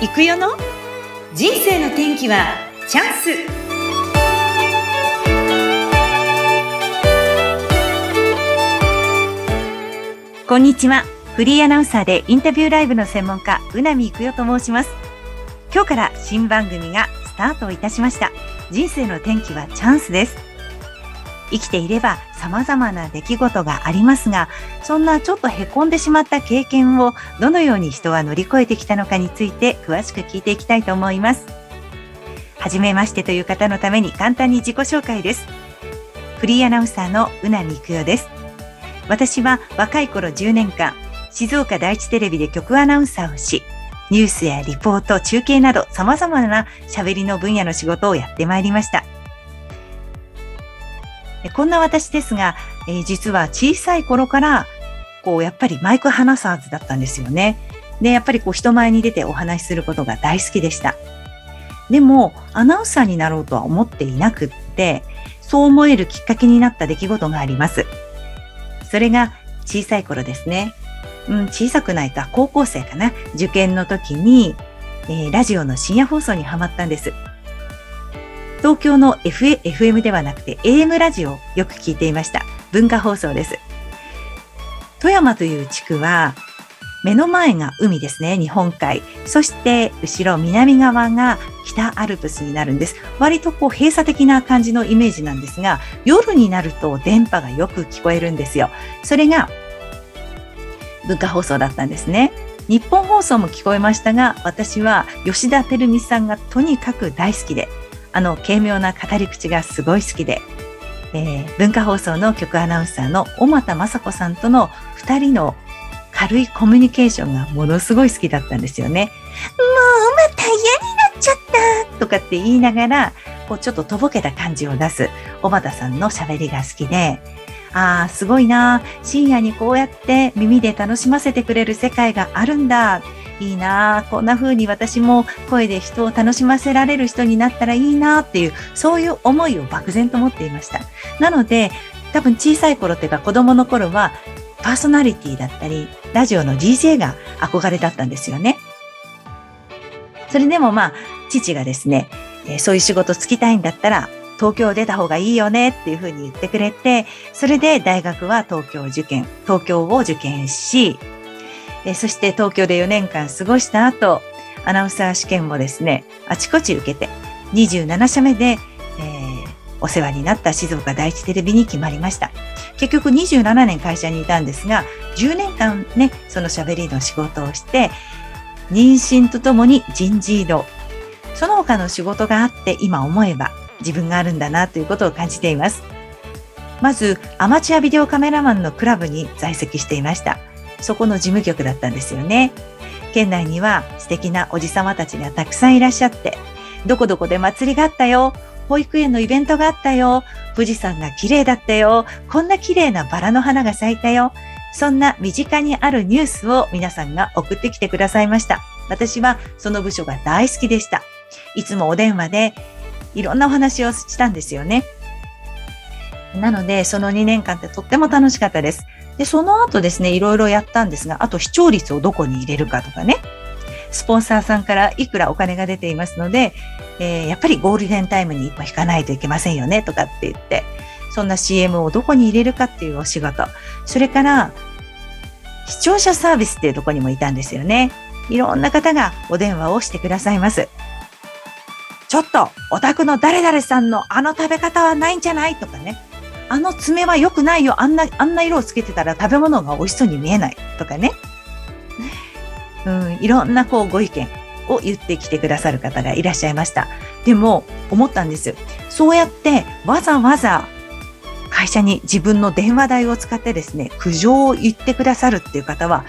行くよの？人生の天気はチャンス。こんにちは。フリーアナウンサーでインタビューライブの専門家うなみいくよと申します。今日から新番組がスタートいたしました。人生の天気はチャンスです。生きていれば様々な出来事がありますが、そんなちょっと凹んでしまった経験をどのように人は乗り越えてきたのかについて詳しく聞いていきたいと思います。はじめましてという方のために簡単に自己紹介です。フリーアナウンサーのうなみくよです。私は若い頃10年間、静岡第一テレビで局アナウンサーをし、ニュースやリポート、中継など様々な喋りの分野の仕事をやってまいりました。こんな私ですが、え、実は小さい頃から、こう、やっぱりマイクハナサーズだったんですよね。で、やっぱりこう、人前に出てお話しすることが大好きでした。でも、アナウンサーになろうとは思っていなくって、そう思えるきっかけになった出来事があります。それが小さい頃ですね。うん、小さくないか、高校生かな。受験の時に、えー、ラジオの深夜放送にハマったんです。東京の FM ではなくて AM ラジオをよく聞いていました。文化放送です。富山という地区は、目の前が海ですね、日本海。そして後ろ南側が北アルプスになるんです。割とこう閉鎖的な感じのイメージなんですが、夜になると電波がよく聞こえるんですよ。それが文化放送だったんですね。日本放送も聞こえましたが、私は吉田照美さんがとにかく大好きで、あの軽妙な語り口がすごい好きで、えー、文化放送の局アナウンサーの小俣雅子さんとの2人の軽いコミュニケーションがものすごい好きだったんですよね。もうまた嫌になっちゃったとかって言いながら、こうちょっととぼけた感じを出す小俣さんの喋りが好きで、ああ、すごいな。深夜にこうやって耳で楽しませてくれる世界があるんだ。いいなこんな風に私も声で人を楽しませられる人になったらいいなっていう、そういう思いを漠然と持っていました。なので、多分小さい頃っていうか子供の頃は、パーソナリティだったり、ラジオの DJ が憧れだったんですよね。それでもまあ、父がですね、そういう仕事つきたいんだったら、東京出た方がいいよねっていうふうに言ってくれて、それで大学は東京受験、東京を受験し、えそして東京で4年間過ごした後、アナウンサー試験もですね、あちこち受けて、27社目で、えー、お世話になった静岡第一テレビに決まりました。結局27年会社にいたんですが、10年間ね、その喋りの仕事をして、妊娠とともに人事異動。その他の仕事があって今思えば自分があるんだなということを感じています。まず、アマチュアビデオカメラマンのクラブに在籍していました。そこの事務局だったんですよね。県内には素敵なおじさまたちがたくさんいらっしゃって、どこどこで祭りがあったよ、保育園のイベントがあったよ、富士山が綺麗だったよ、こんな綺麗なバラの花が咲いたよ、そんな身近にあるニュースを皆さんが送ってきてくださいました。私はその部署が大好きでした。いつもお電話でいろんなお話をしたんですよね。なので、その2年間ってとっても楽しかったです。で、その後ですね、いろいろやったんですが、あと視聴率をどこに入れるかとかね、スポンサーさんからいくらお金が出ていますので、えー、やっぱりゴールデンタイムに引かないといけませんよね、とかって言って、そんな CM をどこに入れるかっていうお仕事。それから、視聴者サービスっていうとこにもいたんですよね。いろんな方がお電話をしてくださいます。ちょっと、お宅の誰々さんのあの食べ方はないんじゃない？とかね。あの爪は良くないよ。あんな、あんな色をつけてたら食べ物が美味しそうに見えない。とかね。うん、いろんなこうご意見を言ってきてくださる方がいらっしゃいました。でも、思ったんです。そうやってわざわざ会社に自分の電話代を使ってですね、苦情を言ってくださるっていう方は、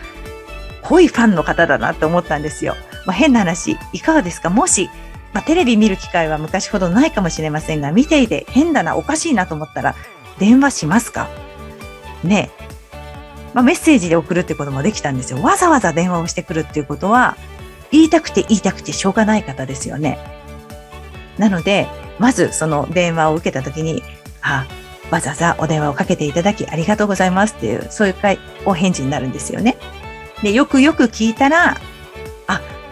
濃いファンの方だなって思ったんですよ。まあ、変な話、いかがですか？もし、まあ、テレビ見る機会は昔ほどないかもしれませんが、見ていて変だな、おかしいなと思ったら、電話しますか？ねまあ、メッセージで送るってこともできたんですよ。わざわざ電話をしてくるっていうことは、言いたくて言いたくてしょうがない方ですよね。なので、まずその電話を受けたときに、あ、わざわざお電話をかけていただきありがとうございますっていう、そういうお返事になるんですよね。で、よくよく聞いたら、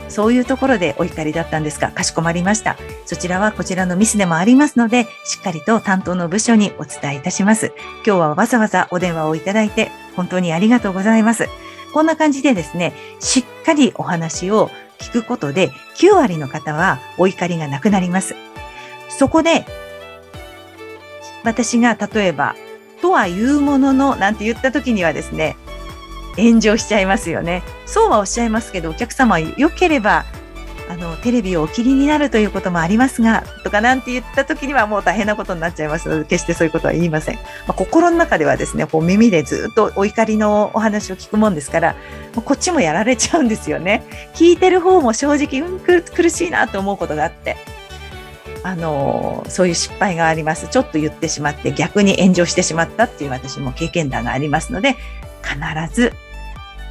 そういうところでお怒りだったんですか？かしこまりました。そちらはこちらのミスでもありますので、しっかりと担当の部署にお伝えいたします。今日はわざわざお電話をいただいて、本当にありがとうございます。こんな感じでですね、しっかりお話を聞くことで、9割の方はお怒りがなくなります。そこで、私が例えば、とは言うものの、なんて言った時にはですね、炎上しちゃいますよね。そうはおっしゃいますけど、お客様良ければ、あの、テレビをお切りになるということもありますが、とかなんて言った時にはもう大変なことになっちゃいますので、決してそういうことは言いません。まあ、心の中ではですね、こう耳でずっとお怒りのお話を聞くもんですから、こっちもやられちゃうんですよね。聞いてる方も正直、うん、苦しいなと思うことがあって。あのそういう失敗があります。ちょっと言ってしまって逆に炎上してしまったっていう私も経験談がありますので、必ず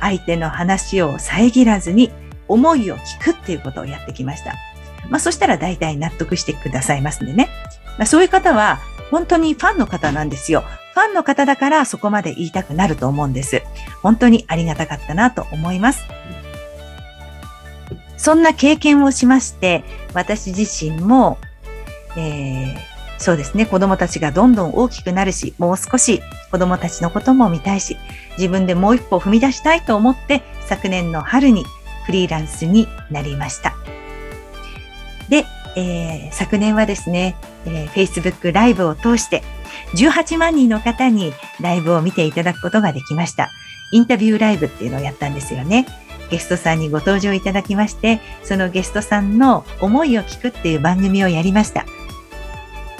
相手の話を遮らずに思いを聞くっていうことをやってきました。まあそしたら大体納得してくださいますんでね。まあ、そういう方は本当にファンの方なんですよ。ファンの方だからそこまで言いたくなると思うんです。本当にありがたかったなと思います。そんな経験をしまして、私自身も、えー、そうですね、子供たちがどんどん大きくなるし、もう少し子供たちのことも見たいし、自分でもう一歩踏み出したいと思って、昨年の春にフリーランスになりました。で、えー、昨年はですね、えー、Facebook ライブを通して、18万人の方にライブを見ていただくことができました。インタビューライブっていうのをやったんですよね。ゲストさんにご登場いただきまして、そのゲストさんの思いを聞くっていう番組をやりました。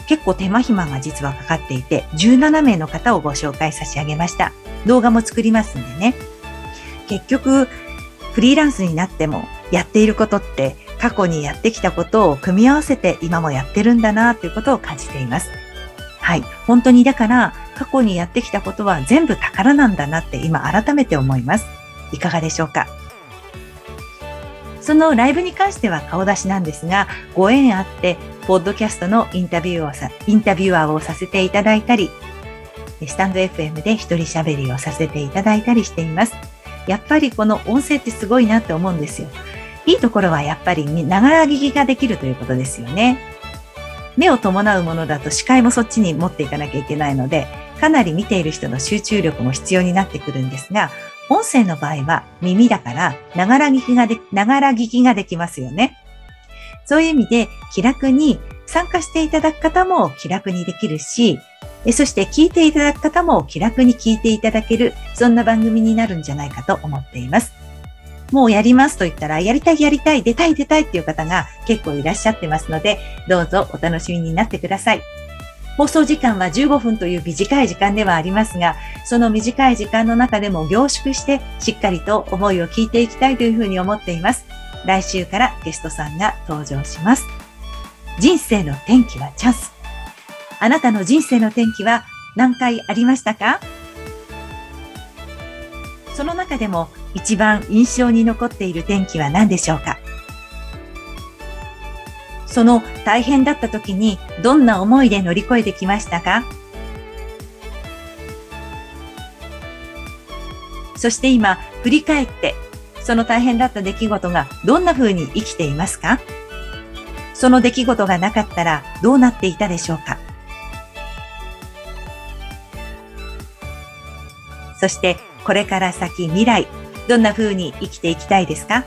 結構手間暇が実はかかっていて、17名の方をご紹介差し上げました。動画も作りますんでね。結局、フリーランスになってもやっていることって過去にやってきたことを組み合わせて今もやってるんだなということを感じています。はい。本当にだから過去にやってきたことは全部宝なんだなって今改めて思います。いかがでしょうか？そのライブに関しては顔出しなんですが、ご縁あって、ポッドキャストのインタビューをさ、インタビュアーをさせていただいたり、スタンド FM で一人喋りをさせていただいたりしています。やっぱりこの音声ってすごいなって思うんですよ。いいところはやっぱりながら聞きができるということですよね。目を伴うものだと視界もそっちに持っていかなきゃいけないので、かなり見ている人の集中力も必要になってくるんですが、音声の場合は耳だから、ながら聞きができ、ながら聞きができますよね。そういう意味で気楽に参加していただく方も気楽にできるし、そして聞いていただく方も気楽に聞いていただける、そんな番組になるんじゃないかと思っています。もうやりますと言ったら、やりたいやりたい、出たい出たいっていう方が結構いらっしゃってますので、どうぞお楽しみになってください。放送時間は15分という短い時間ではありますが、その短い時間の中でも凝縮して、しっかりと思いを聞いていきたいというふうに思っています。来週からゲストさんが登場します。人生の転機はチャンス。あなたの人生の転機は何回ありましたか？その中でも一番印象に残っている転機は何でしょうか？その大変だった時にどんな思いで乗り越えてきましたか？そして今振り返ってその大変だった出来事がどんな風に生きていますか？その出来事がなかったらどうなっていたでしょうか？そしてこれから先未来、どんな風に生きていきたいですか？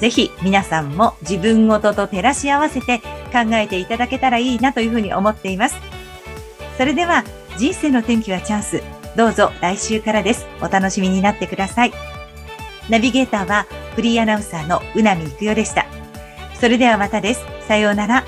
ぜひ皆さんも自分ごとと照らし合わせて考えていただけたらいいなというふうに思っています。それでは人生の天気はチャンス。どうぞ来週からです。お楽しみになってください。ナビゲーターはフリーアナウンサーのうなみいくよでした。それではまたです。さようなら。